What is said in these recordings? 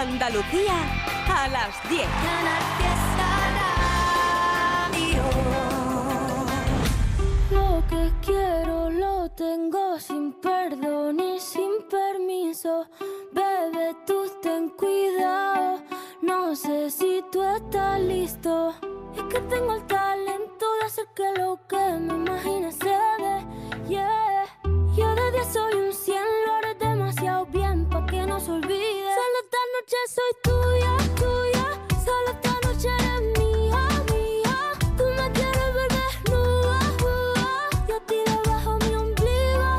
Andalucía a las 10. Lo que quiero lo tengo sin perdón y sin permiso. Bebe, tú ten cuidado. No sé si tú estás listo. Es que tengo el talento de hacer que lo que me imagine se dé. Yeah. Yo de 10 soy un 100, lo haré demasiado bien pa' que no se olvide. Noche soy tuya, tuya. Solo esta noche eres mía, mía. Tú me quieres ver desnuda, uh, Yo a ti debajo mi ombligo,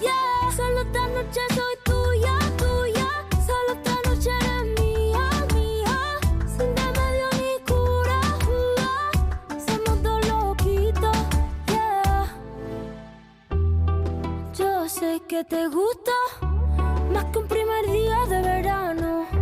yeah. Solo esta noche soy tuya, tuya. Solo esta noche eres mía, mía. Sin remedio ni cura, uh, Somos dos loquitos, yeah. Yo sé que te gusta más que un primer día de verano.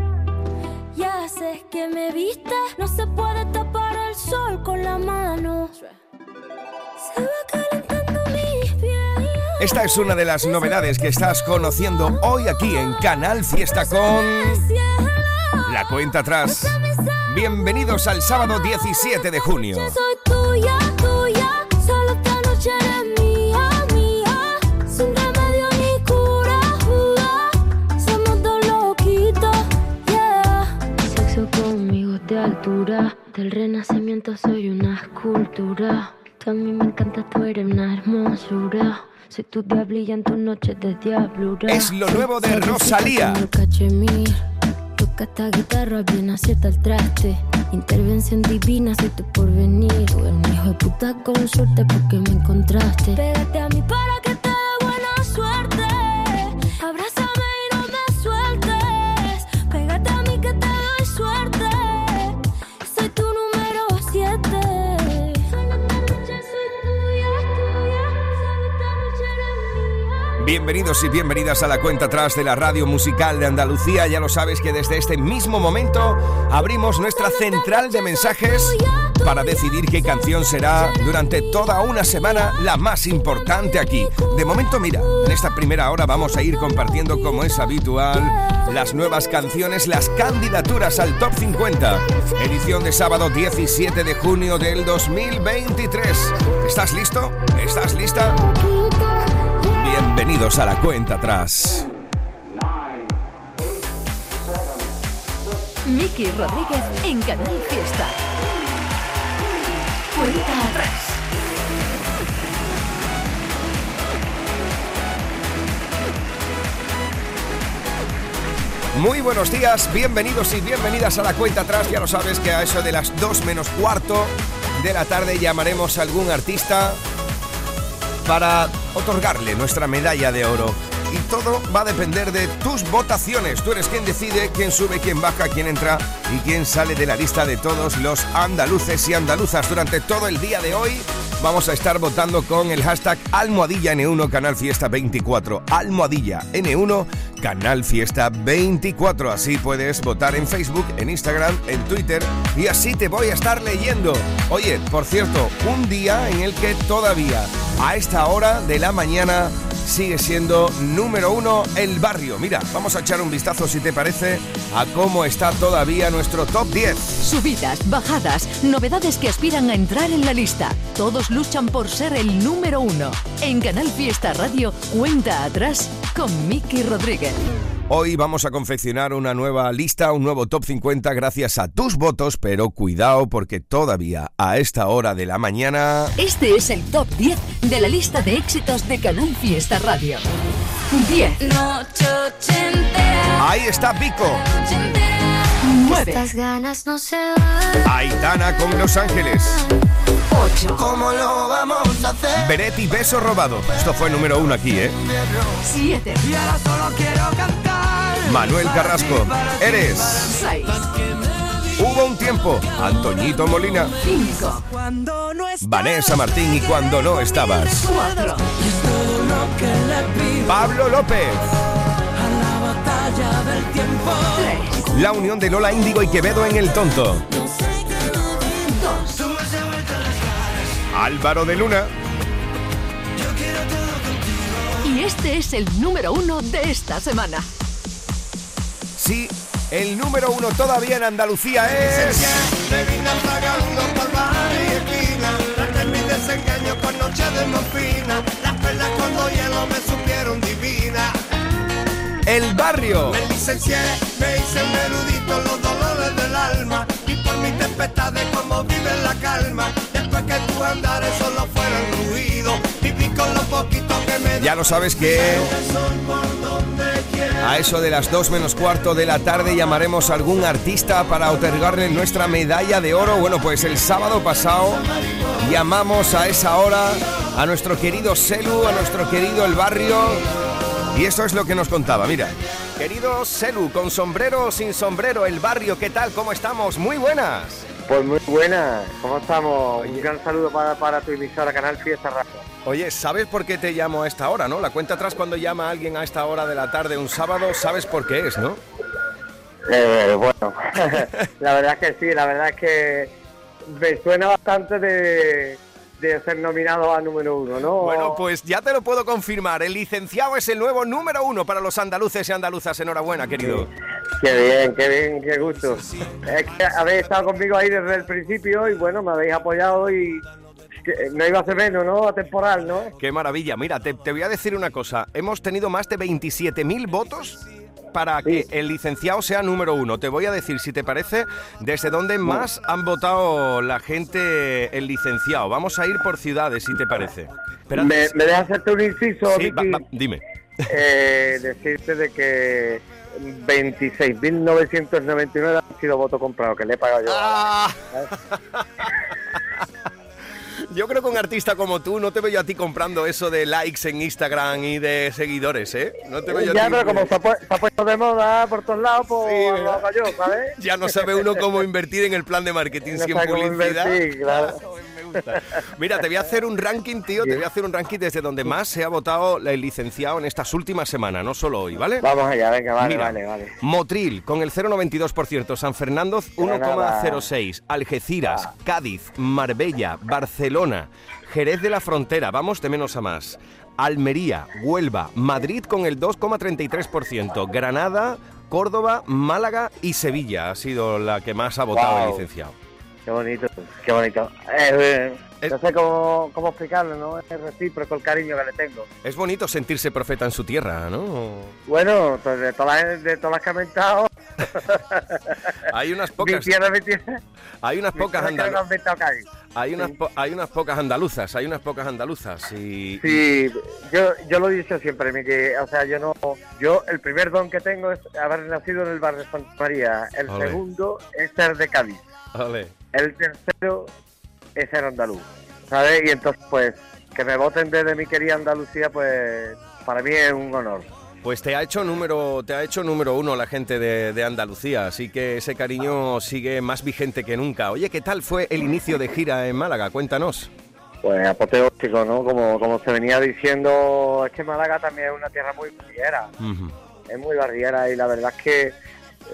Que me viste, no se puede tapar el sol con la mano. Se va calentando mi piel. Esta es una de las novedades que estás conociendo hoy aquí en Canal Fiesta con la cuenta atrás. Bienvenidos al sábado 17 de junio. Yo soy del renacimiento soy una escultura. Tú a mí me encanta, tú eres una hermosura. Soy tu diablilla en tus noches de diablura. Es lo nuevo de Rosalía. Como el cachemir. Toca esta guitarra bien acierta el traste. Intervención divina, soy tu porvenir. Tú eres un hijo de puta con suerte porque me encontraste. Pégate a mí para Bienvenidos y bienvenidas a la cuenta atrás de la radio musical de Andalucía. Ya lo sabes que desde este mismo momento abrimos nuestra central de mensajes para decidir qué canción será durante toda una semana la más importante aquí. De momento, mira, en esta primera hora vamos a ir compartiendo como es habitual las nuevas canciones, las candidaturas al Top 50. Edición de sábado 17 de junio del 2023. ¿Estás listo? ¿Estás lista? Bienvenidos a la cuenta atrás. Miki Rodríguez en Canal Fiesta. Cuenta atrás. Muy buenos días, bienvenidos y bienvenidas a la cuenta atrás. Ya lo sabes que a eso de las 2 menos cuarto de la tarde llamaremos a algún artista para otorgarle nuestra medalla de oro. Y todo va a depender de tus votaciones. Tú eres quien decide quién sube, quién baja, quién entra y quién sale de la lista de todos los andaluces y andaluzas. Durante todo el día de hoy vamos a estar votando con el hashtag Almohadilla N1 Canal Fiesta 24. Almohadilla N1 Canal Fiesta 24. Así puedes votar en Facebook, en Instagram, en Twitter y así te voy a estar leyendo. Oye, por cierto, un día en el que todavía a esta hora de la mañana sigue siendo número uno el barrio. Mira, vamos a echar un vistazo si te parece a cómo está todavía nuestro top 10. Subidas, bajadas, novedades que aspiran a entrar en la lista. Todos luchan por ser el número uno. En Canal Fiesta Radio, cuenta atrás con Miki Rodríguez. Hoy vamos a confeccionar una nueva lista, un nuevo top 50 gracias a tus votos, pero cuidado porque todavía a esta hora de la mañana... Este es el top 10 de la lista de éxitos de Canal Fiesta Radio. 10. Noche ochentera, Ahí está Pico, noche entera. 9. Estas ganas no se van. Aitana con Los Ángeles, 8. ¿Cómo lo vamos a hacer? Beretti Beso Robado. Esto fue número uno aquí, ¿eh? 7. Y ahora solo quiero cantar. Manuel Carrasco, Eres. 6. Hubo un tiempo, Antoñito Molina, 5. Cuando no es Vanessa Martín y cuando no estabas. 4. todo lo que le pido Pablo López, a la batalla del tiempo. 3. la unión de Lola Índigo y Quevedo en El Tonto. 2. Álvaro de Luna, Y este es el número uno de esta semana. sí, El número uno todavía en Andalucía es... Desengaño con noche de morfina. Las perlas cuando hielo me supieron divina. El Barrio. Me licencié, me hice un erudito los dolores del alma. Y por mis tempestades como vive la calma. Después que tu andares solo fueron ruido Viví con lo poquito Ya lo sabes que a eso de las 2 menos cuarto de la tarde llamaremos a algún artista para otorgarle nuestra medalla de oro. Bueno, pues el sábado pasado llamamos a esa hora a nuestro querido Selu, a nuestro querido El Barrio. Y eso es lo que nos contaba, mira. Querido Selu, con sombrero o sin sombrero, El Barrio, ¿qué tal? ¿Cómo estamos? Muy buenas. Pues muy buena, ¿cómo estamos? Un gran saludo para, para tu emisora Canal Fiesta Radio. Oye, ¿sabes por qué te llamo a esta hora, no? La cuenta atrás cuando llama a alguien a esta hora de la tarde un sábado, sabes por qué es, ¿no? Eh, bueno, la verdad es que sí, la verdad es que me suena bastante de, de ser nominado a número uno, ¿no? Bueno, pues ya te lo puedo confirmar. El licenciado es el nuevo número uno para los andaluces y andaluzas. Enhorabuena, querido. Qué bien, qué bien, qué gusto. Es que habéis estado conmigo ahí desde el principio y bueno, me habéis apoyado y no iba a ser menos, ¿no? Atemporal, ¿no? Qué maravilla. Mira, te, te voy a decir una cosa. Hemos tenido más de 27.000 votos para que el licenciado sea número uno. Te voy a decir, si te parece, desde dónde más han votado la gente el licenciado. Vamos a ir por ciudades, si te parece. Espérate. Me, me dejas hacerte un inciso, Sí, va- va, dime. Eh, decirte de que 26.999 han sido votos comprados, que le he pagado yo. Ah. Yo creo que un artista como tú no te veo yo a ti comprando eso de likes en Instagram y de seguidores, ¿eh? No te veo yo a ya, ti- pero como se ha, pu- se ha puesto de moda por todos lados, pues Sí, lo hago yo, ¿sabes? Ya no sabe uno cómo invertir en el plan de marketing No sin publicidad. invertir, claro. Gusta. Mira, te voy a hacer un ranking, tío. Te voy a hacer un ranking desde donde más se ha votado el licenciado en estas últimas semanas, no solo hoy, ¿vale? Vamos allá, venga, vale, Mira, vale, vale. Motril con el 0,92%, San Fernando Granada. 1,06%, Algeciras, Cádiz, Marbella, Barcelona, Jerez de la Frontera, vamos de menos a más, Almería, Huelva, Madrid con el 2,33%, Granada, Córdoba, Málaga y Sevilla ha sido la que más ha votado el licenciado. Qué bonito, qué bonito. Eh, eh, No sé cómo, cómo explicarlo, ¿no? Es recíproco el cariño que le tengo. Es bonito sentirse profeta en su tierra, ¿no? Bueno, pues de todas las, de todas las que he inventado, Hay unas mi pocas, tierra, mi tierra, hay unas mi pocas andaluzas. Hay unas, po- hay unas pocas andaluzas, hay unas pocas andaluzas y... Sí, yo, yo lo he dicho siempre, mi que, o sea, yo no, yo el primer don que tengo es haber nacido en el barrio de Santa María, el segundo es ser de Cádiz, Vale. el tercero es ser andaluz, ¿sabes? Y entonces, pues, que me voten desde mi querida Andalucía, pues, para mí es un honor. Pues te ha hecho número, te ha hecho número uno la gente de, de Andalucía, así que ese cariño sigue más vigente que nunca. Oye, ¿qué tal fue el inicio de gira en Málaga? Cuéntanos. Pues apoteósico, ¿no? Como, como se venía diciendo, es que Málaga también es una tierra muy barriera, es muy barriera y la verdad es que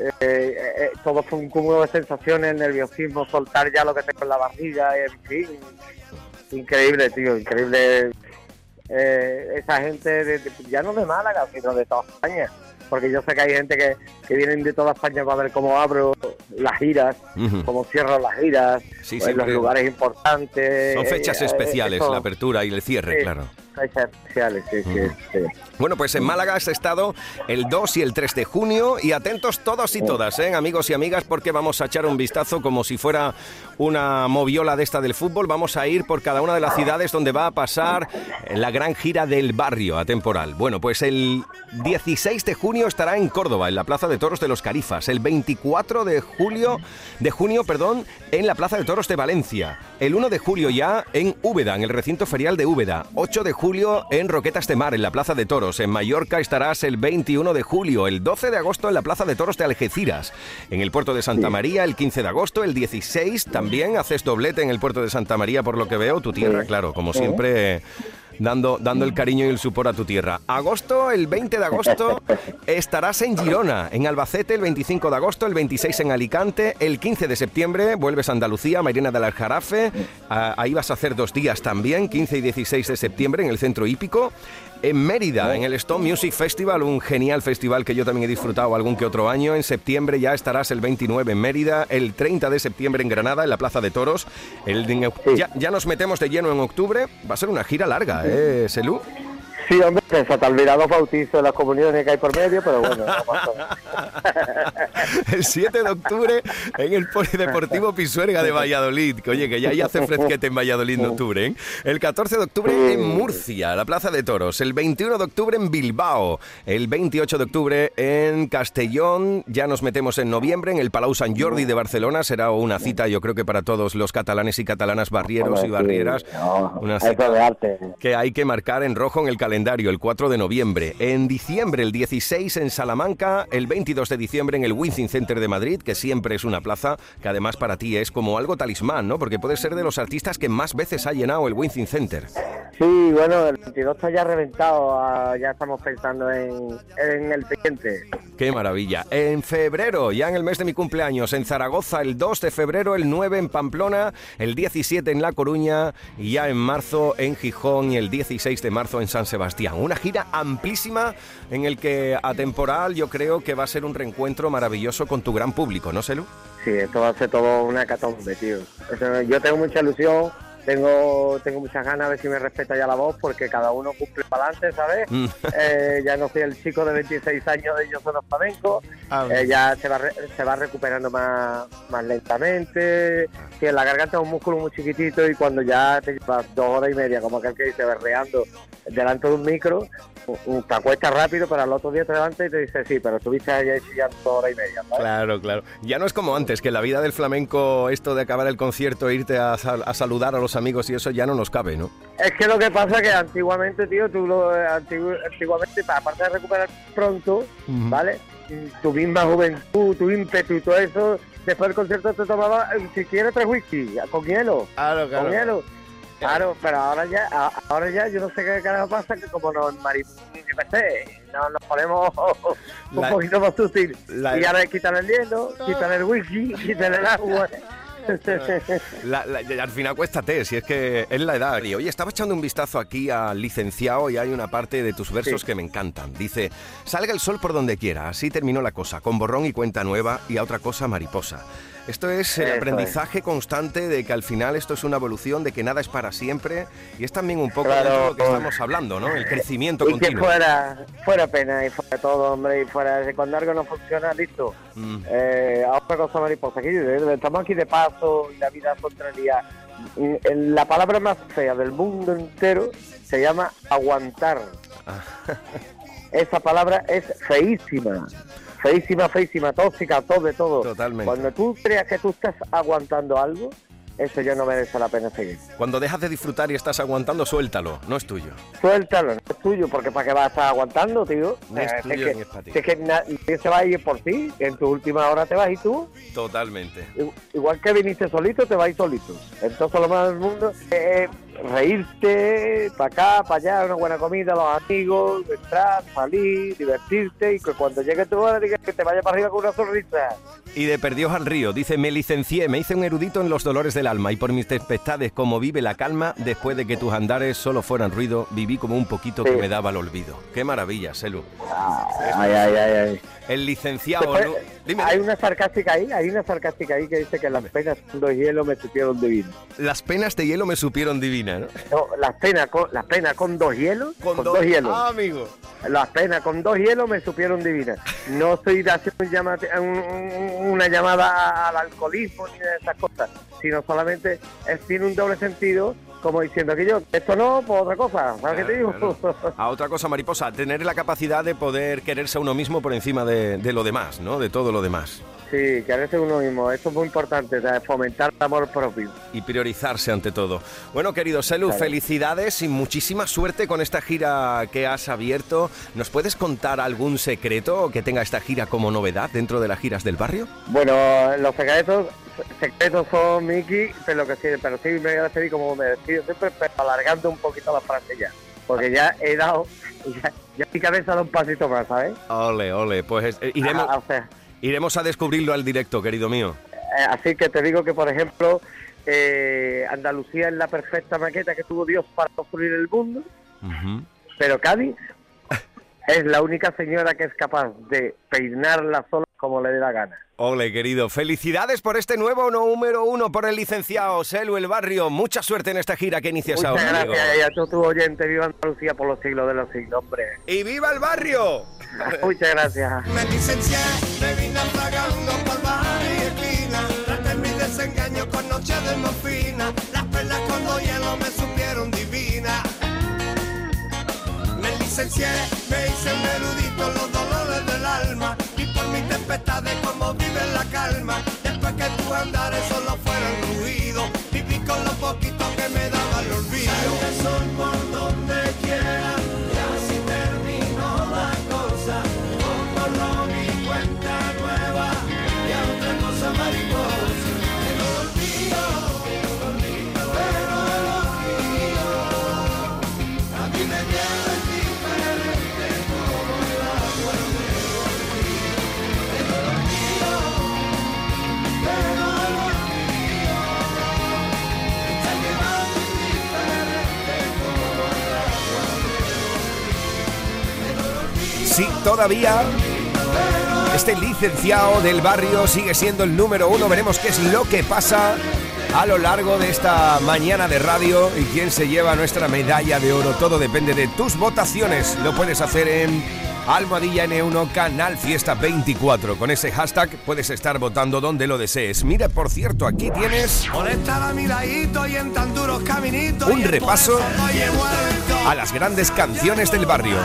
eh, eh, eh, todo fue un cúmulo de sensaciones, nerviosismo, soltar ya lo que tengo en la barriga, en fin, increíble, tío, increíble eh, esa gente, de- de- ya no de Málaga, sino de toda España, porque yo sé que hay gente que, que vienen de toda España para ver cómo abro las giras, cómo cierro las giras, Sí, en los lugares importantes. Son fechas eh, especiales, eso- la apertura y el cierre, sí, claro. Especiales, sí, sí, sí. Bueno, pues en Málaga has estado el 2 y el 3 de junio y atentos todos y todas, ¿eh? amigos y amigas, porque vamos a echar un vistazo como si fuera una moviola de esta del fútbol. Vamos a ir por cada una de las ciudades donde va a pasar la gran gira del barrio atemporal. Bueno, pues el 16 de junio estará en Córdoba, en la Plaza de Toros de los Carifas. El 24 de julio, de junio, perdón, en la Plaza de Toros de Valencia. El 1 de julio ya en Úbeda, en el recinto ferial de Úbeda. 8 de julio en Roquetas de Mar, en la Plaza de Toros. En Mallorca estarás el 21 de julio. El 12 de agosto en la Plaza de Toros de Algeciras. En el puerto de Santa María el 15 de agosto. El 16 también haces doblete en el puerto de Santa María, por lo que veo. Tu tierra, Sí. claro, como siempre. Dando, dando el cariño y el supor a tu tierra. Agosto, el 20 de agosto, estarás en Girona, en Albacete, el 25 de agosto, el 26 en Alicante, el 15 de septiembre vuelves a Andalucía, Mairena del Aljarafe, ah, ahí vas a hacer dos días también, 15 y 16 de septiembre, en el Centro Hípico. En Mérida, en el Stone Music Festival, un genial festival que yo también he disfrutado algún que otro año. En septiembre ya estarás el 29 en Mérida, el 30 de septiembre en Granada, en la Plaza de Toros. El, ya, ya nos metemos de lleno en octubre. Va a ser una gira larga, ¿eh, Selú? Sí, hombre, se te olvidado los bautizos de las comuniones que hay por medio, pero bueno, no el 7 de octubre en el Polideportivo Pisuerga de Valladolid. Que, oye, que ya, ya hace fresquete en Valladolid en octubre. ¿eh? El 14 de octubre en Murcia, la Plaza de Toros. El 21 de octubre en Bilbao. El 28 de octubre en Castellón. Ya nos metemos en noviembre en el Palau Sant Jordi de Barcelona. Será una cita, yo creo que para todos los catalanes y catalanas barrieros y barrieras. Una cita que hay que marcar en rojo en el calendario, el 4 de noviembre. En diciembre, el 16 en Salamanca, el 22 de diciembre en el Wizzing Center de Madrid, que siempre es una plaza que además para ti es como algo talismán, ¿no? Porque puedes ser de los artistas que más veces ha llenado el Wizzing Center. Sí, bueno, el 22 está ya reventado, ah, ya estamos pensando en, en el siguiente. ¡Qué maravilla! En febrero, ya en el mes de mi cumpleaños, en Zaragoza, el 2 de febrero, el 9 en Pamplona, el 17 en La Coruña y ya en marzo en Gijón y el 16 de marzo en San Sebastián. Una gira amplísima en el que a temporal yo creo que va a ser un reencuentro maravilloso con tu gran público, ¿no, Selu? Sí, esto va a ser todo una catombe, tío. O sea, yo tengo mucha ilusión, tengo tengo muchas ganas a ver si me respeta ya la voz, porque cada uno cumple para adelante, ¿sabes? Mm. Eh, ya no soy el chico de 26 años de Yo Soy los Flamenco, Ah, eh, ya se va, re- se va recuperando más, más lentamente, que en la garganta es un músculo muy chiquitito y cuando ya te llevas dos horas y media, como aquel que dice, berreando delante de un micro, te acuestas rápido, pero al otro día te levantas y te dices, sí, pero estuviste allá chillando dos horas y media, ¿sabes? Claro, claro. Ya no es como antes, que en la vida del flamenco, esto de acabar el concierto, e irte a, sal- a saludar a los amigos y eso ya no nos cabe, ¿no? Es que lo que pasa es que antiguamente, tío, tú lo, antigu- antiguamente, pa- aparte de recuperar pronto, ¿vale? Tu misma juventud, tu ímpetu todo eso, después del concierto te tomaba, eh, si quieres, tres whisky, con hielo, Claro, con hielo. Claro, pero ahora ya, ahora ya, yo no sé qué carajo pasa, que como nos no, nos ponemos un La- poquito más sutil. la- y ahora quitan el hielo, quitan el whisky, quitan el agua. La- la- y al final cuéstate, si es que es la edad. Y oye, estaba echando un vistazo aquí al licenciado y hay una parte de tus versos Sí. que me encantan. Dice, salga el sol por donde quiera, así terminó la cosa, con borrón y cuenta nueva y a otra cosa mariposa. Esto es el Eso aprendizaje constante de que al final esto es una evolución, de que nada es para siempre y es también un poco Claro. de lo que estamos hablando, ¿no? El crecimiento y que continuo. fuera, fuera pena y fuera todo, hombre, y fuera cuando algo no funciona, listo. Mm. Eh, a otra cosa mariposa, aquí eh, estamos aquí de paso y la vida contraria. En La palabra más fea del mundo entero se llama aguantar. Esa palabra es feísima. Feísima, feísima, tóxica, todo de todo. Totalmente. Cuando tú creas que tú estás aguantando algo, eso ya no merece la pena seguir. Cuando dejas de disfrutar y estás aguantando, suéltalo, no es tuyo. Suéltalo, no es tuyo, porque para qué vas a estar aguantando, tío. No es Eh, tuyo que, ni es para ti. es que na- nadie se va a ir por ti, en tu última hora te vas y tú, Totalmente. igual que viniste solito, te vas solito. Entonces lo más del mundo es reírte, para acá, para allá, una buena comida, los amigos, entrar, salir, divertirte y que cuando llegue tu hora digas que te vaya para arriba con una sonrisa. Y de Perdiós al Río, dice, me licencié, me hice un erudito en los dolores del alma y por mis tempestades como vive la calma, después de que tus andares solo fueran ruido, viví como un poquito que me daba el olvido. Qué maravilla, Selu. Ay, ay, ay, ay. El licenciado... Después, Lu- Dime, hay una sarcástica ahí, hay una sarcástica ahí que dice que las penas con dos hielos me supieron divino. las penas de hielo me supieron divina, ¿no? No, las penas con, las penas con dos hielos, con, dos, hielos. Ah, amigo. Las penas con dos hielos me supieron divinas. No estoy haciendo un llamate- un- un- una llamada al alcoholismo ni de esas cosas, sino solamente es, tiene un doble sentido, como diciendo que yo, esto no, pues otra cosa, ¿sabes qué te digo? Claro. A otra cosa, mariposa, tener la capacidad de poder quererse a uno mismo por encima de, de lo demás, ¿no? De todo lo demás. Sí, quererse uno mismo, esto es muy importante, fomentar el amor propio. y priorizarse ante todo. Bueno, querido Selu, Claro. felicidades y muchísima suerte con esta gira que has abierto. ¿Nos puedes contar algún secreto que tenga esta gira como novedad dentro de las giras del barrio? Bueno, los secretos, secretos son Miki, pero que sí, pero sí me voy a despedir como me despido siempre, pero alargando un poquito la frase ya. Porque ya he dado, ya, ya mi cabeza da un pasito más, ¿sabes? Ole, ole, pues eh, iremos, Ah, o sea, iremos a descubrirlo al directo, querido mío. eh, así que te digo que, por ejemplo, eh, Andalucía es la perfecta maqueta que tuvo Dios para construir el mundo. Pero Cádiz es la única señora que es capaz de peinarla sola como le dé la gana. Ole, querido, felicidades por este nuevo número uno por el licenciado Selu El Barrio. Mucha suerte en esta gira que inicias Muchas ahora, amigo. gracias y a todos tus oyentes. Viva Andalucía por los siglos de los siglos, hombre. ¡Y viva el barrio! Muchas gracias. Me licencié, me vine pagando por bar y esquina. Traté mi desengaño con noche de morfina. Las perlas con los hielos me supieron divina. Me licencié, me hice un erudito los dolores del alma. Y por mis tempestades como vive la calma. Después que tu andares solo fueron ruido. Viví con lo poquito Sí, todavía este licenciado del barrio sigue siendo el número uno. Veremos qué es lo que pasa a lo largo de esta mañana de radio y quién se lleva nuestra medalla de oro. Todo depende de tus votaciones. Lo puedes hacer en Almohadilla N1 Canal Fiesta 24. Con ese hashtag puedes estar votando donde lo desees. Mira, por cierto, aquí tienes. Un repaso a las grandes canciones del barrio.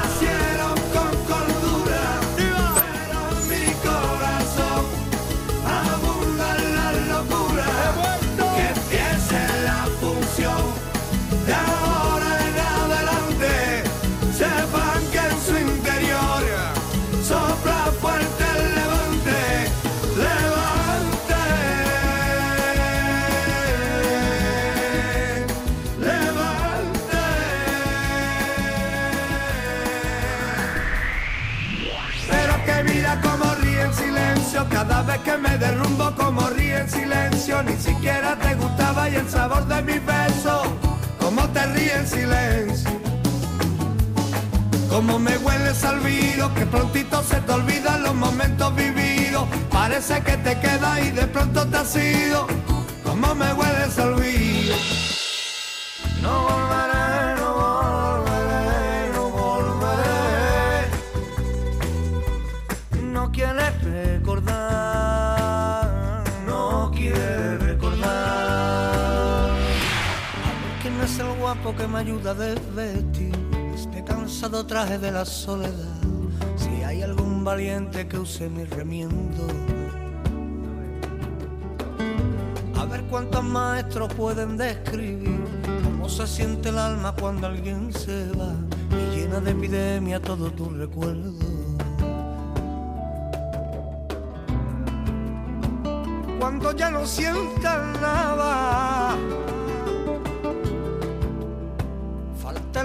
Que me derrumbo como ríe en silencio. Ni siquiera te gustaba y el sabor de mis besos Como te ríe en silencio. Como me hueles al vino Que prontito se te olvidan los momentos vividos. Parece que te queda y de pronto te has ido. Como me hueles al vino que me ayuda a desvestir este cansado traje de la soledad. Si hay algún valiente que use mi remiendo. A ver cuántos maestros pueden describir cómo se siente el alma cuando alguien se va y llena de epidemia todo tu recuerdo. cuando ya no sientas nada.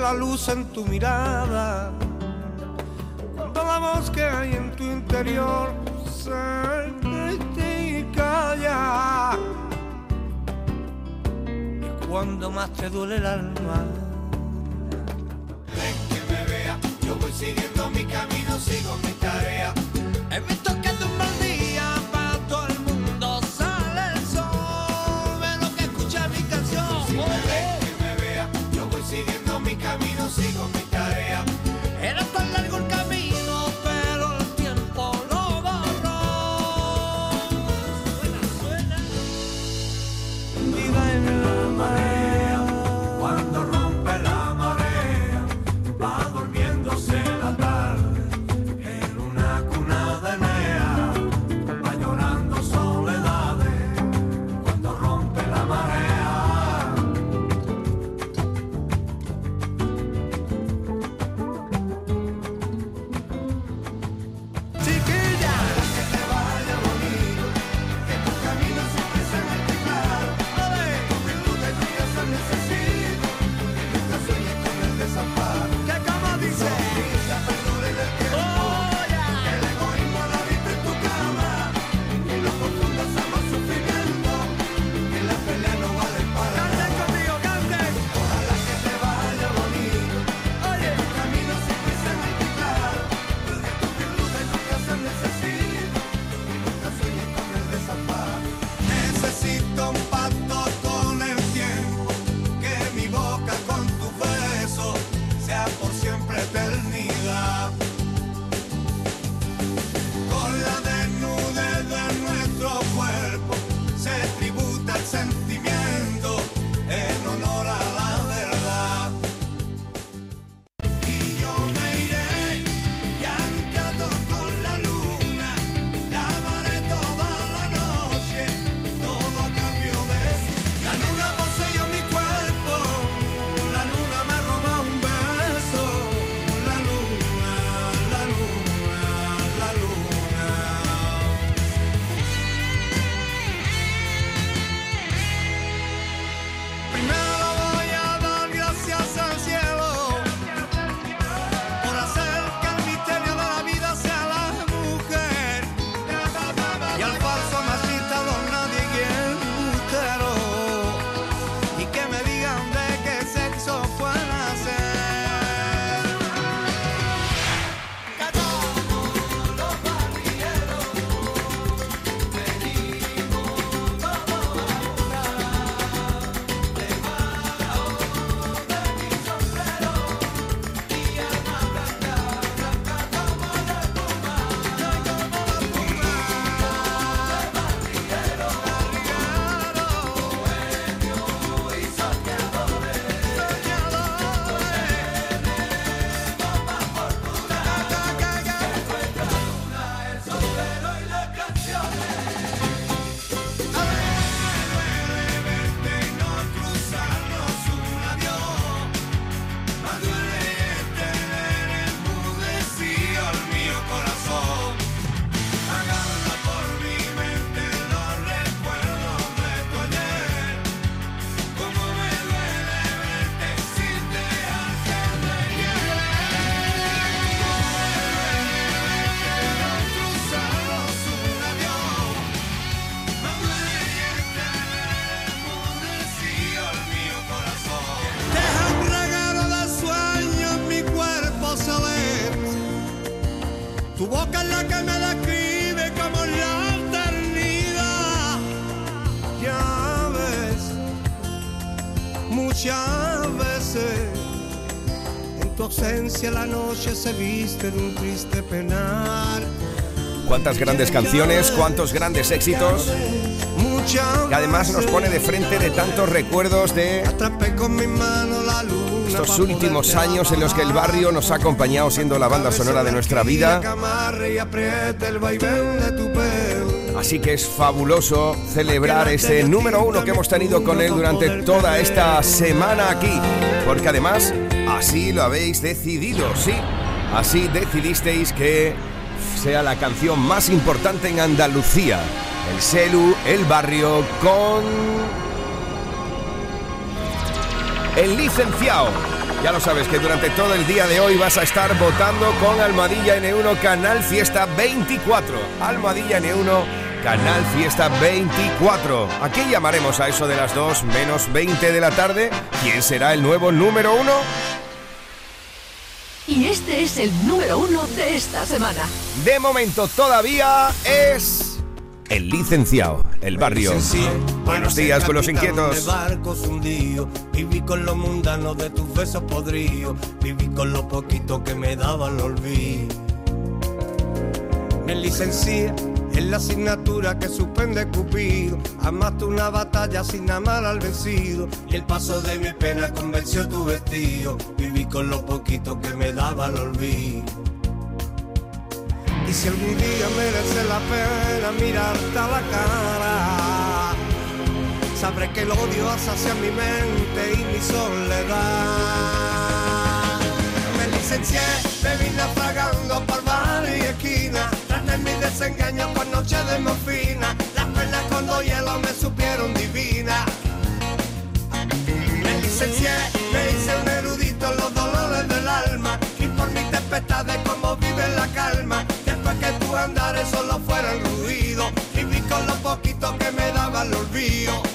La luz en tu mirada. Cuando la voz que hay en tu interior se grite y calla. Y cuando más te duele el alma. Ven que me vea, yo voy siguiendo mi camino, sigo mi tarea. La que me describe como la eternidad. Ya ves, muchas veces en tu ausencia la noche se viste de un triste penar. Cuántas grandes canciones, cuántos grandes éxitos. Muchas Que además nos pone de frente de tantos recuerdos de Atrapé con mi mano la luna estos últimos años en los que el barrio nos ha acompañado siendo la banda sonora de nuestra vida. Así que es fabuloso celebrar ese número uno que hemos tenido con él durante toda esta semana aquí. Porque además, así lo habéis decidido, sí. Así decidisteis que sea la canción más importante en Andalucía. El Selu, el barrio, con... El licenciado. Ya lo sabes que durante todo el día de hoy vas a estar votando con Almadilla N1 Canal Fiesta 24. Almadilla N1 Canal Fiesta 24. Aquí llamaremos a eso de las 2 menos 20 de la tarde. ¿Quién será el nuevo número uno? Y este es el número uno de esta semana. De momento todavía es el licenciado, el barrio. Buenos días con los inquietos. Barcos viví con lo mundano de tus besos podridos, viví con lo poquito que me daba el olvido. Me licencié en la asignatura que suspende Cupido, amaste una batalla sin amar al vencido, y el paso de mi pena convenció tu vestido, viví con lo poquito que me daba el olvido. Y si algún día merece la pena mirarte a la cara, sabré que el odio hacia mi mente y mi soledad. Me licencié, me vine naufragando por bar y esquina, traté mi desengaño con noche de morfina, las penas con dos hielos me supieron divina. Me licencié, me hice un erudito en los dolores del alma y por mis tempestades como vive la calma. Andares solo fueran ruido, viví con lo poquito que me daba el olvido.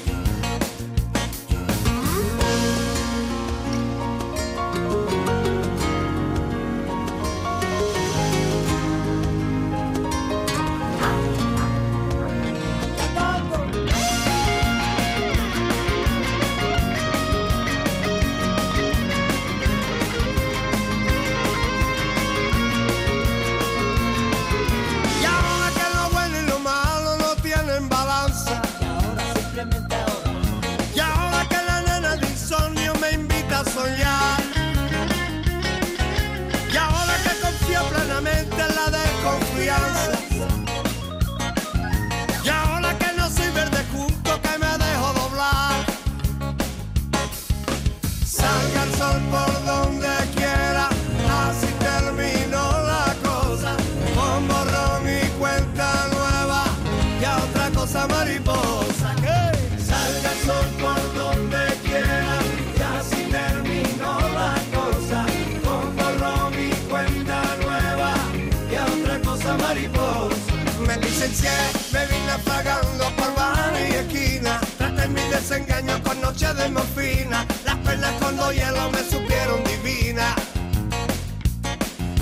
De morfina. Las perlas con dos hielos me supieron divina.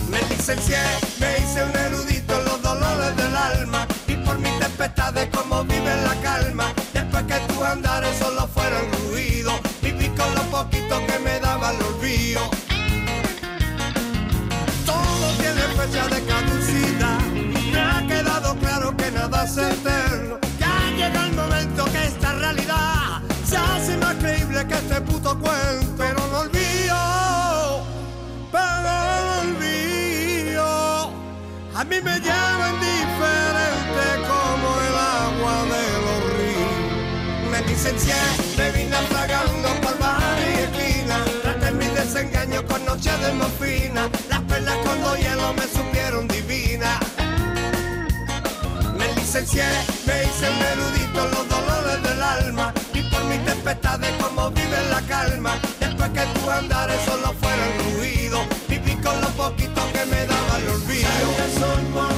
Me licencié, me hice un erudito en los dolores del alma. Y por mis tempestades como vive la calma. Después que tus andares mí me lleva indiferente como el agua de los ríos. Me licencié, me vine naufragando por bar y esquina. Traté mi desengaño con noche de morfina. Las perlas con dos hielos me supieron divina. Me licencié, me hice un erudito en los dolores del alma. Y por mis tempestades como vive la calma. Después que tus andares solo fueron ruido. Viví con lo poquito que me daba el olvido.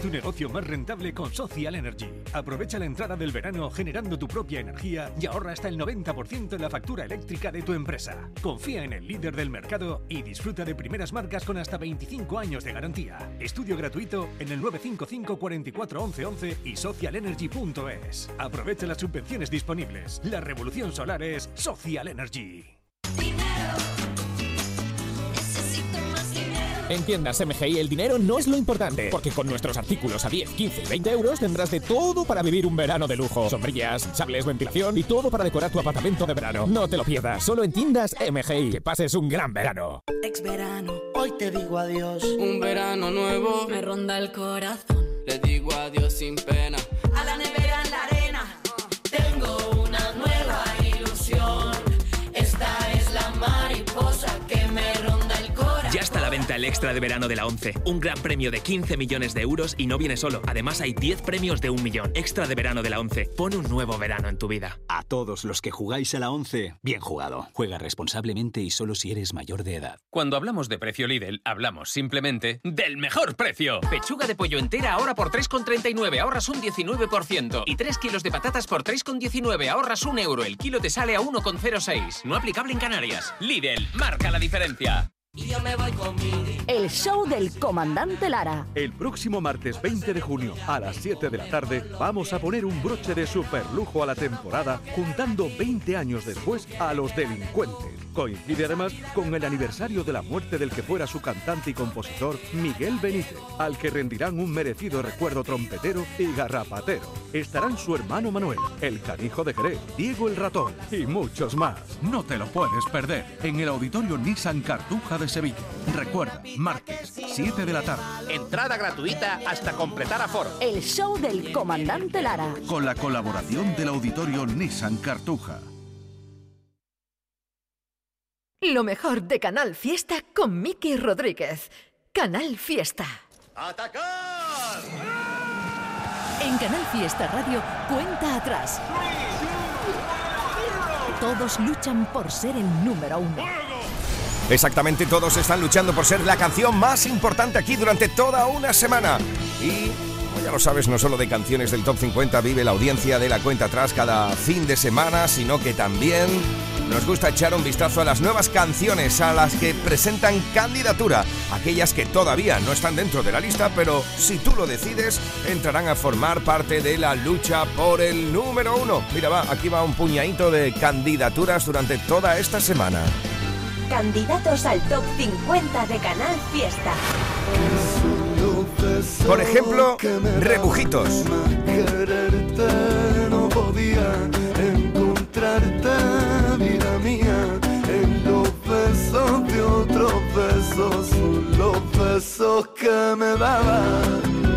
Tu negocio más rentable con Social Energy. Aprovecha la entrada del verano generando tu propia energía y ahorra hasta el 90% en la factura eléctrica de tu empresa. Confía en el líder del mercado y disfruta de primeras marcas con hasta 25 años de garantía. Estudio gratuito en el 955 44 11 11 y socialenergy.es. Aprovecha las subvenciones disponibles. La revolución solar es Social Energy. En tiendas MGI el dinero no es lo importante, porque con nuestros artículos a 10, 15 y 20 euros tendrás de todo para vivir un verano de lujo. Sombrillas, sables, ventilación y todo para decorar tu apartamento de verano. No te lo pierdas, solo en tiendas MGI. Que pases un gran verano. Ex verano, hoy te digo adiós. Un verano nuevo Me ronda el corazón. Le digo adiós sin pena. A la nevera el extra de verano de la 11. Un gran premio de 15 millones de euros y no viene solo. Además hay 10 premios de un millón. Extra de verano de la 11. Pon un nuevo verano en tu vida. A todos los que jugáis a la 11, bien jugado. Juega responsablemente y solo si eres mayor de edad. Cuando hablamos de precio Lidl, hablamos simplemente del mejor precio. Pechuga de pollo entera ahora por 3,39, ahorras un 19%. Y 3 kilos de patatas por 3,19, ahorras un euro. El kilo te sale a 1,06. No aplicable en Canarias. Lidl, marca la diferencia. Y yo me voy con mi El show del comandante Lara. El próximo martes 20 de junio a las 7 de la tarde vamos a poner un broche de superlujo a la temporada juntando 20 años después a los delincuentes. Coincide además con el aniversario de la muerte del que fuera su cantante y compositor Miguel Benítez, al que rendirán un merecido recuerdo trompetero y garrapatero. Estarán su hermano Manuel, el canijo de Jerez, Diego el ratón y muchos más. No te lo puedes perder en el auditorio Nissan Cartuja de Sevilla. Recuerda, martes, 7 de la tarde. Entrada gratuita hasta completar aforo. El show del comandante Lara. Con la colaboración del auditorio Nissan Cartuja. Lo mejor de Canal Fiesta con Miki Rodríguez. Canal Fiesta. ¡Atacar! En Canal Fiesta Radio, cuenta atrás. Todos luchan por ser el número uno. Exactamente, todos están luchando por ser la canción más importante aquí durante toda una semana. Y, ya lo sabes, no solo de canciones del Top 50 vive la audiencia de la cuenta atrás cada fin de semana, sino que también nos gusta echar un vistazo a las nuevas canciones, a las que presentan candidatura, aquellas que todavía no están dentro de la lista, pero si tú lo decides, entrarán a formar parte de la lucha por el número uno. Mira, va, aquí va un puñadito de candidaturas durante toda esta semana. Candidatos al top 50 de Canal Fiesta. Por ejemplo, Rebujitos. Quererte no podía encontrarte, vida mía, en los besos de otros besos, los besos que me daban.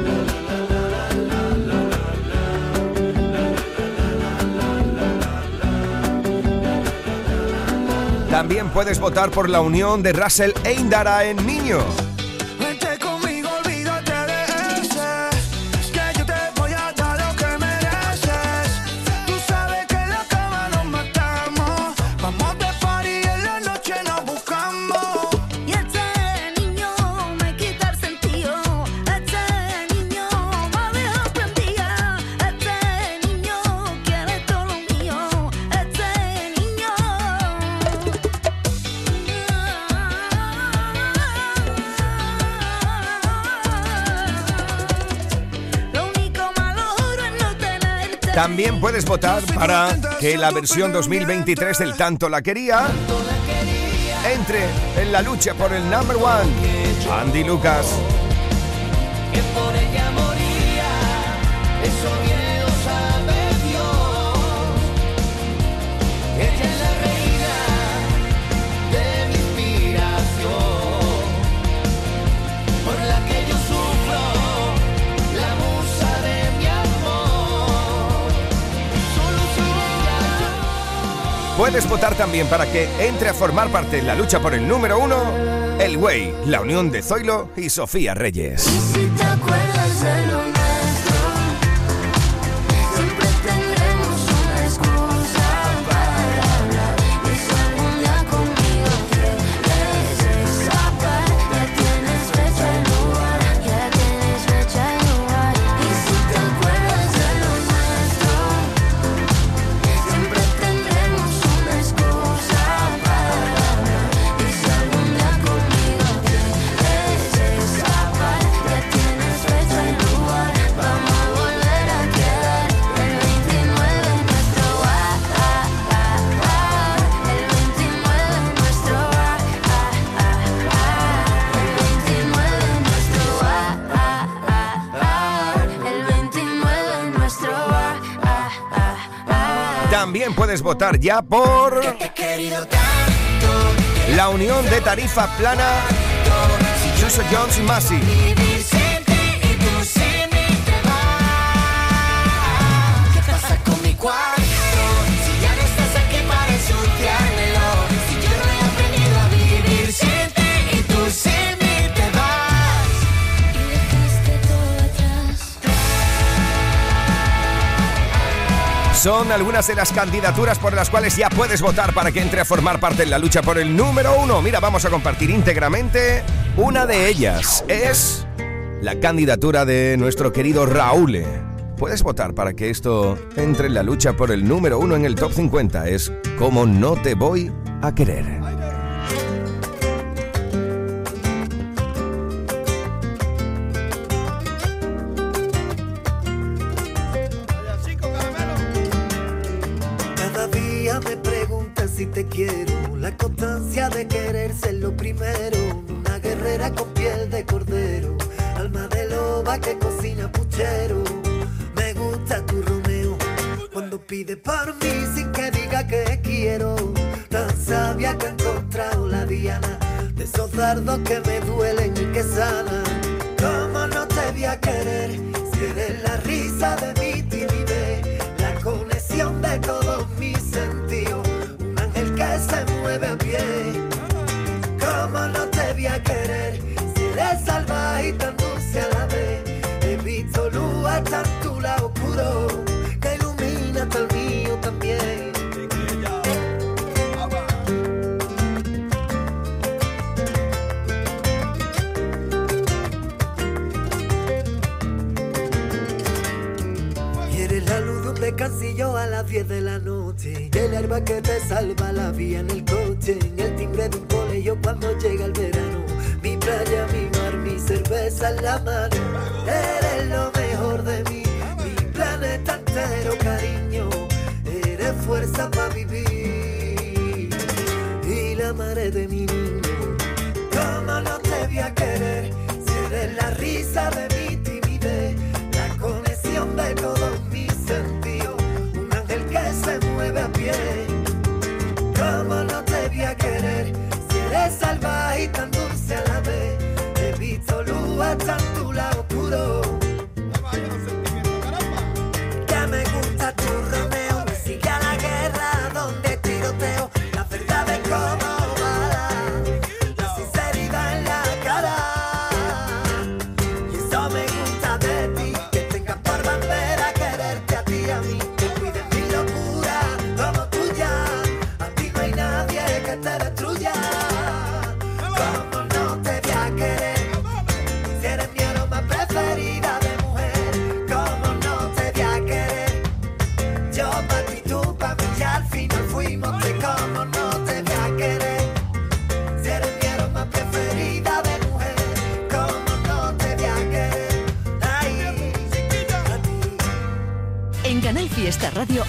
También puedes votar por la unión de Russell e Indara en Niño. También puedes votar para que la versión 2023 del Tanto la quería entre en la lucha por el number one. Andy Lucas. Puedes votar también para que entre a formar parte en la lucha por el número uno El Way, la unión de Zoilo y Sofía Reyes. Puedes votar ya por la unión de tarifa plana Suso Jones y vas. ¿Qué pasa con mi cuarto? Son algunas de las candidaturas por las cuales ya puedes votar para que entre a formar parte en la lucha por el número uno. Mira, vamos a compartir íntegramente una de ellas. Es la candidatura de nuestro querido Raúl. Puedes votar para que esto entre en la lucha por el número uno en el top 50. Es como no te voy a querer. Sabia que he encontrado la diana. De esos dardos que me duelen y que sanan. ¿Cómo no te voy a querer? Si eres la risa de mi un descansillo a las 10 de la noche. El herba que te salva la vía en el coche. En el timbre de un colegio cuando llega el verano. Mi playa, mi mar, mi cerveza en la mano. Eres lo mejor de mí. Mi planeta entero, cariño. Eres fuerza para vivir.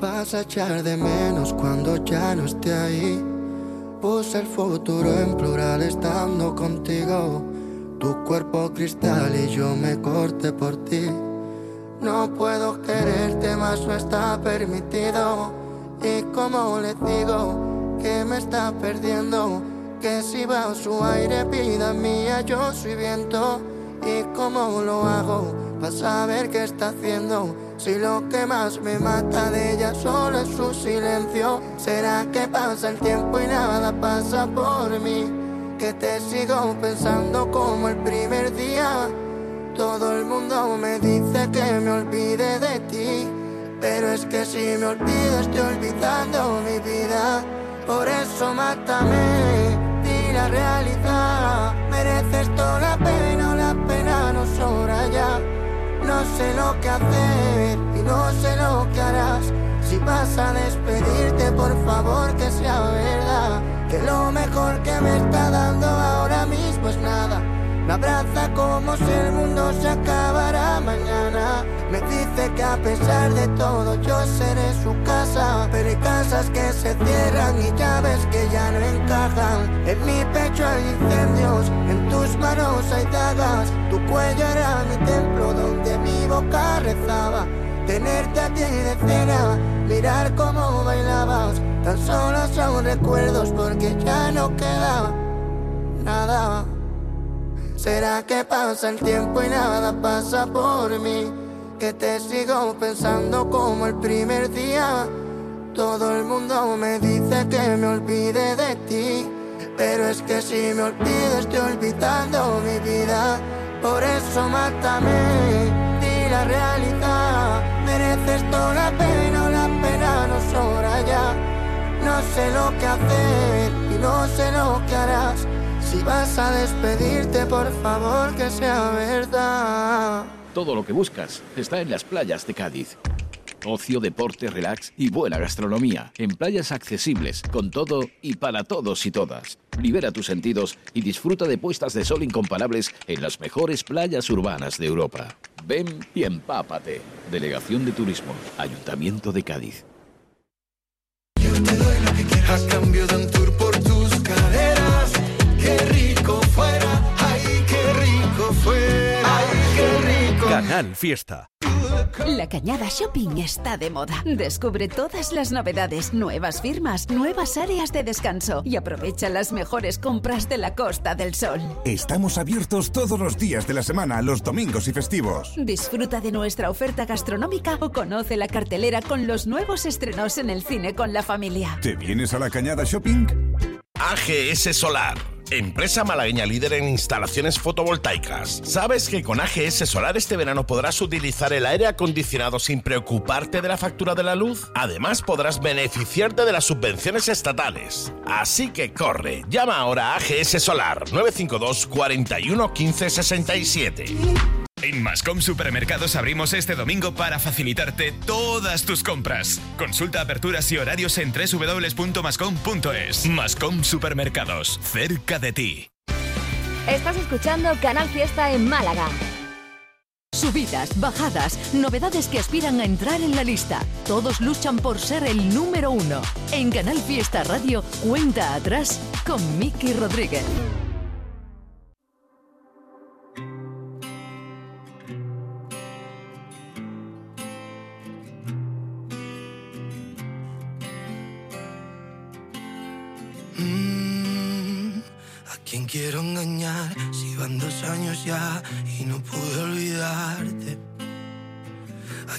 Vas a echar de menos cuando ya no esté ahí. Puse el futuro en plural estando contigo. Tu cuerpo cristal y yo me corté por ti. No puedo quererte más, no está permitido. Y como le digo que me está perdiendo, que si va su aire, vida mía, yo soy viento. Y cómo lo hago para saber qué está haciendo. Si lo que más me mata de ella solo es su silencio. ¿Será que pasa el tiempo y nada pasa por mí? Que te sigo pensando como el primer día. Todo el mundo me dice que me olvide de ti. Pero es que si me olvido estoy olvidando mi vida. Por eso mátame, di la realidad. Mereces toda la pena la pena no sobra ya. No sé lo que hacer y no sé lo que harás. Si vas a despedirte, por favor que sea verdad. que lo mejor que me está dando ahora mismo es nada. Me abraza como si el mundo se acabara mañana. Me dice que a pesar de todo yo seré su casa. Pero hay casas que se cierran y llaves que ya no encajan. En mi pecho hay incendios, en tus manos hay dagas. Tu cuello era mi templo donde mi boca rezaba. Tenerte a ti de cena, mirar cómo bailabas. Tan solo son recuerdos porque ya no queda nada. ¿Será que pasa el tiempo y nada pasa por mí? Que te sigo pensando como el primer día. Todo el mundo me dice que me olvide de ti. Pero es que si me olvido estoy olvidando mi vida. Por eso mátame, di la realidad. Mereces toda la pena la pena no sobra ya. No sé lo que hacer y no sé lo que harás. Si vas a despedirte, por favor que sea verdad. Todo lo que buscas está en las playas de Cádiz. Ocio, deporte, relax y buena gastronomía. En playas accesibles, con todo y para todos y todas. Libera tus sentidos y disfruta de puestas de sol incomparables en las mejores playas urbanas de Europa. Ven y empápate. Delegación de Turismo, Ayuntamiento de Cádiz. A cambio de un tour por qué rico fuera, ay, qué rico fuera, ay, qué rico. Canal Fiesta. La Cañada Shopping está de moda. Descubre todas las novedades, nuevas firmas, nuevas áreas de descanso y aprovecha las mejores compras de la Costa del Sol. Estamos abiertos todos los días de la semana, los domingos y festivos. Disfruta de nuestra oferta gastronómica o conoce la cartelera con los nuevos estrenos en el cine con la familia. ¿Te vienes a la Cañada Shopping? AGS Solar. Empresa malagueña líder en instalaciones fotovoltaicas. ¿Sabes que con AGS Solar este verano podrás utilizar el aire acondicionado sin preocuparte de la factura de la luz? Además podrás beneficiarte de las subvenciones estatales. Así que corre, llama ahora a AGS Solar 952 41 15 67. En Mascom Supermercados abrimos este domingo para facilitarte todas tus compras. Consulta aperturas y horarios en www.mascom.es. Mascom Supermercados, cerca de ti. Estás escuchando Canal Fiesta en Málaga. Subidas, bajadas, novedades que aspiran a entrar en la lista. Todos luchan por ser el número uno. En Canal Fiesta Radio, cuenta atrás con Miki Rodríguez.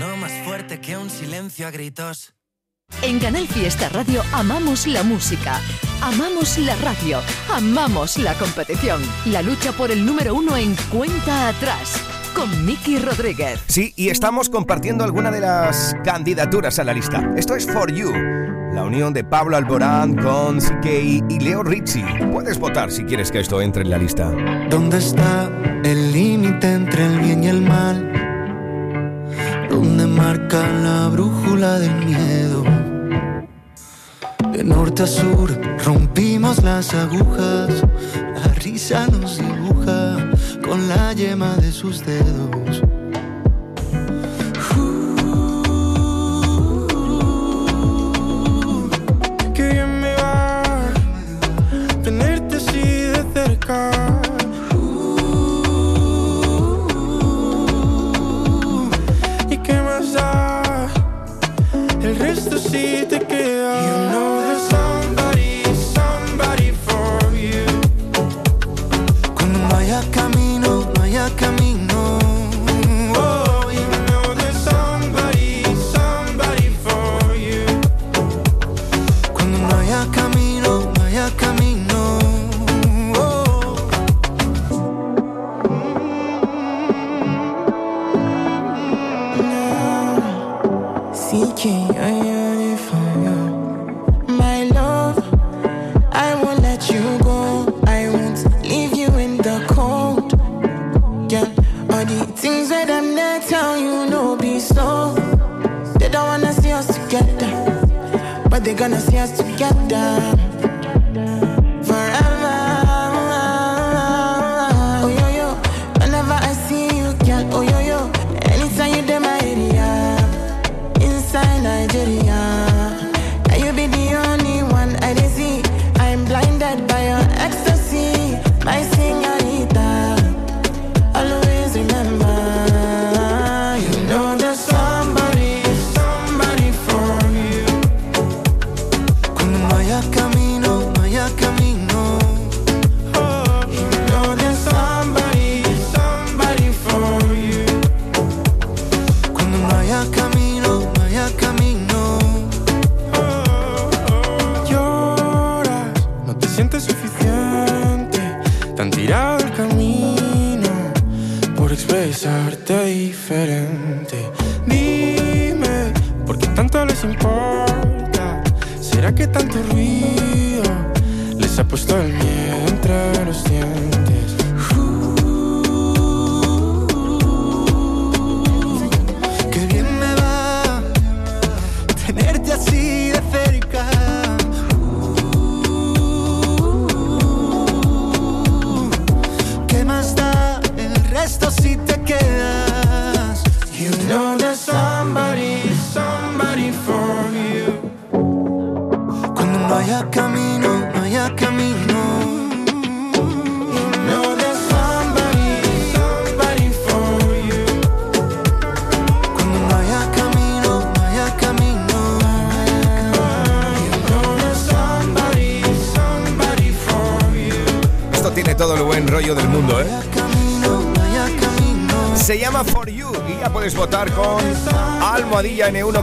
Sonó más fuerte que un silencio a gritos. En Canal Fiesta Radio amamos la música, amamos la radio, amamos la competición. La lucha por el número uno en cuenta atrás. Con Miki Rodríguez. Sí, y estamos compartiendo alguna de las candidaturas a la lista. Esto es For You, la unión de Pablo Alborán con CK y Leo Rizzi. Puedes votar si quieres que esto entre en la lista. ¿Dónde está el límite entre el bien y el mal? ¿Dónde marca la brújula del miedo? De norte a sur rompimos las agujas, la risa nos dibuja con la yema de sus dedos.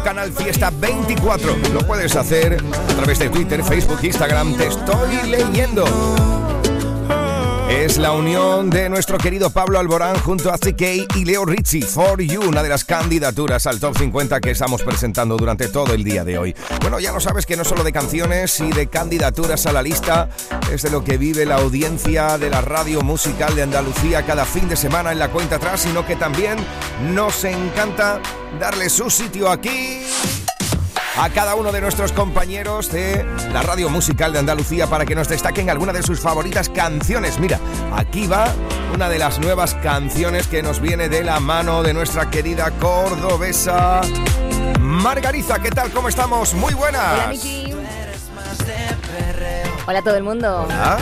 Canal Fiesta 24. Lo puedes hacer a través de Twitter, Facebook, Instagram. Te estoy leyendo. Es la unión de nuestro querido Pablo Alborán junto a CK y Leo Rizzi, For You, una de las candidaturas al top 50 que estamos presentando durante todo el día de hoy. Bueno, ya lo sabes que no solo de canciones y de candidaturas a la lista es de lo que vive la audiencia de la radio musical de Andalucía cada fin de semana en la cuenta atrás, sino que también nos encanta darle su sitio aquí a cada uno de nuestros compañeros de la radio musical de Andalucía para que nos destaquen alguna de sus favoritas canciones. Mira, aquí va una de las nuevas canciones que nos viene de la mano de nuestra querida cordobesa Margarita. ¿Qué tal? ¿Cómo estamos? Muy buenas. Hola, Miki. Hola a todo el mundo. Hola.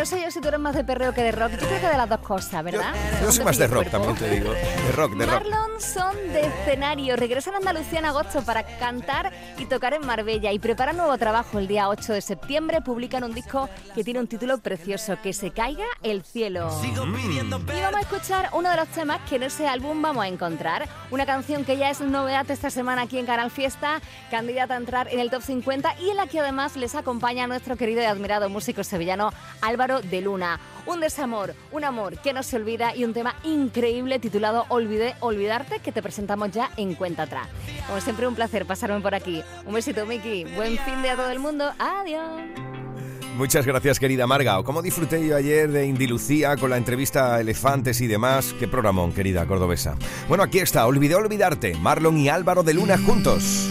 No sé yo si tú eres más de perreo que de rock. Yo creo que de las dos cosas, ¿verdad? Yo soy Según más de rock, cuerpo. también te digo. De rock, de rock. Marlon son de escenario. Regresan a Andalucía en agosto para cantar y tocar en Marbella y preparan nuevo trabajo el día 8 de septiembre. Publican un disco que tiene un título precioso, Que se caiga el cielo. Y vamos a escuchar uno de los temas que en ese álbum vamos a encontrar. Una canción que ya es novedad esta semana aquí en Canal Fiesta, candidata a entrar en el top 50 y en la que además les acompaña nuestro querido y admirado músico sevillano Álvaro de Luna. Un desamor, un amor que no se olvida y un tema increíble titulado Olvidé olvidarte que te presentamos ya en cuenta atrás. Como siempre un placer pasarme por aquí. Un besito Miki, buen fin de a todo el mundo. Adiós. Muchas gracias, querida Marga. ¿Cómo disfruté yo ayer de Indilucía con la entrevista a Elefantes y demás? Qué programón, querida cordobesa. Bueno, aquí está, Olvidé olvidarte. Marlon y Álvaro de Luna juntos.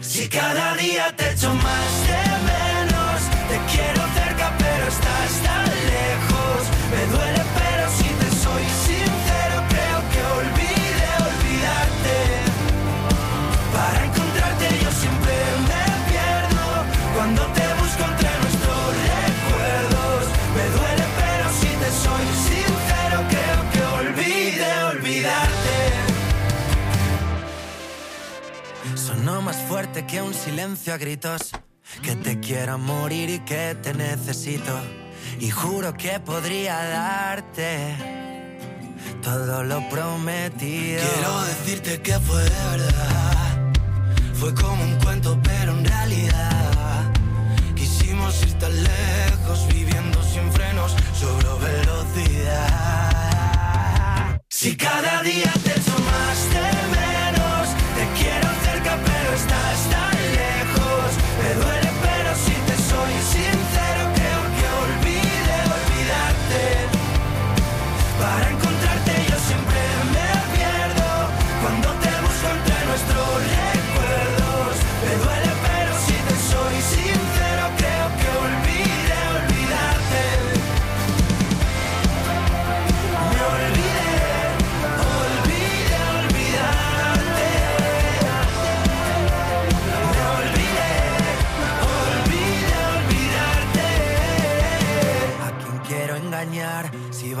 Si cada día te echo más de menos, te quiero cerca pero estás tan lejos. Me duele a gritos. Que te quiero morir y que te necesito. Y juro que podría darte todo lo prometido. Quiero decirte que fue de verdad. Fue como un cuento, pero en realidad. Quisimos ir tan lejos, viviendo sin frenos, sobre velocidad. Si cada día te de menos, te quiero cerca, pero estás tan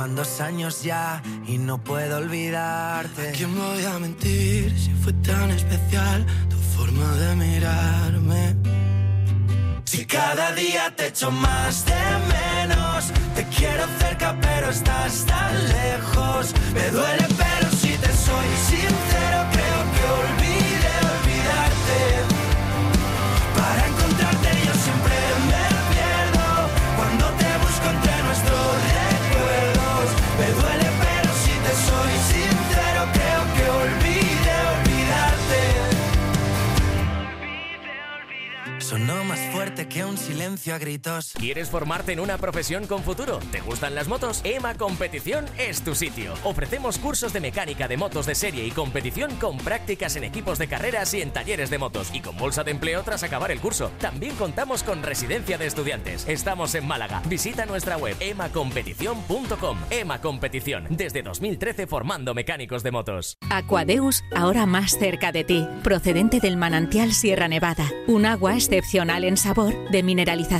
si van dos años ya y no puedo olvidarte? ¿A quién voy a mentir si fue tan especial tu forma de mirarme? Si cada día te echo más de menos, te quiero cerca pero estás tan lejos. Me duele pero si te soy sincero a gritos. ¿Quieres formarte en una profesión con futuro? ¿Te gustan las motos? EMA Competición es tu sitio. Ofrecemos cursos de mecánica de motos de serie y competición con prácticas en equipos de carreras y en talleres de motos y con bolsa de empleo tras acabar el curso. También contamos con residencia de estudiantes. Estamos en Málaga. Visita nuestra web emacompetición.com. EMA Competición, desde 2013 formando mecánicos de motos. Aquadeus, ahora más cerca de ti, procedente del manantial Sierra Nevada, un agua excepcional en sabor, de mineralización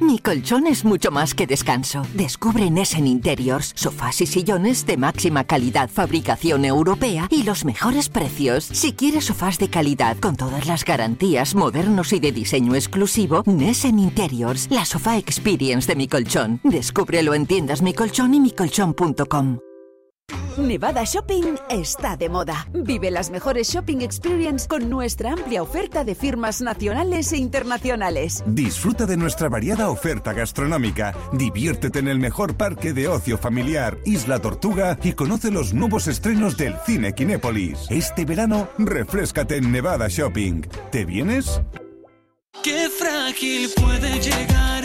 Mi colchón es mucho más que descanso. Descubre en Essen Interiors sofás y sillones de máxima calidad, fabricación europea y los mejores precios. Si quieres sofás de calidad con todas las garantías, modernos y de diseño exclusivo, Nessen Interiors, la sofá experience de mi colchón. Descúbrelo en tiendas Mi Colchón y micolchón.com. Nevada Shopping está de moda. Vive las mejores shopping experience con nuestra amplia oferta de firmas nacionales e internacionales. Disfruta de nuestra variada oferta gastronómica, diviértete en el mejor parque de ocio familiar, Isla Tortuga y conoce los nuevos estrenos del cine Kinépolis. Este verano, refrescate en Nevada Shopping. ¿Te vienes? Qué frágil puede llegar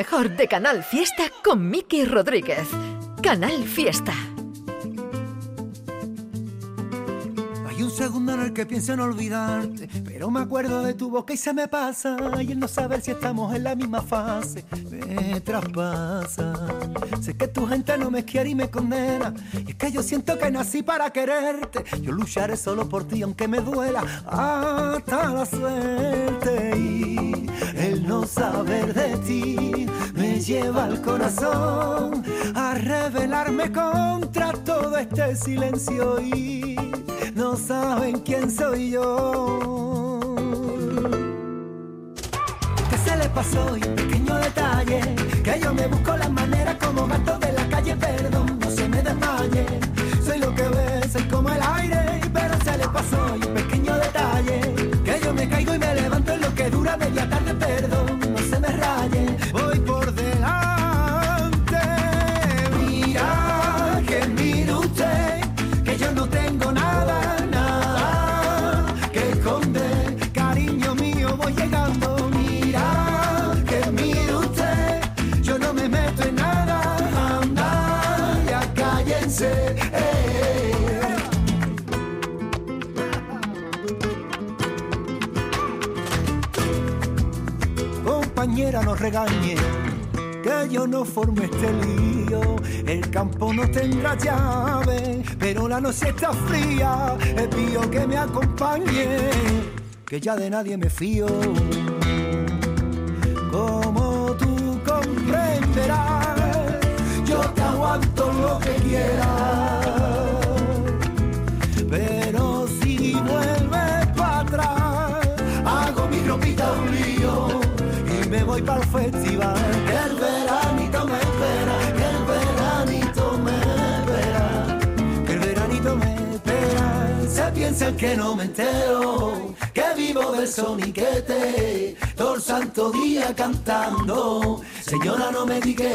Mejor de Canal Fiesta con Miki Rodríguez. Canal Fiesta. Hay un segundo en el que pienso en olvidarte, pero me acuerdo de tu boca y se me pasa. Y el no saber si estamos en la misma fase me traspasa. Sé que tu gente no me quiere y me condena. Y es que yo siento que nací para quererte. Yo lucharé solo por ti, aunque me duela hasta la suerte. Y el no saber de ti me lleva al corazón a rebelarme contra todo este silencio. Y no saben quién soy yo. ¿Qué se le pasó? Y un pequeño detalle, que yo me busco la calle, perdón, Compañera, no regañe que yo no forme este lío. El campo no tendrá llave, pero la noche está fría. Es pío que me acompañe, que ya de nadie me fío. Como tú comprenderás, yo te aguanto piensan que no me entero, que vivo del soniquete, todo el santo día cantando. Señora, no me diga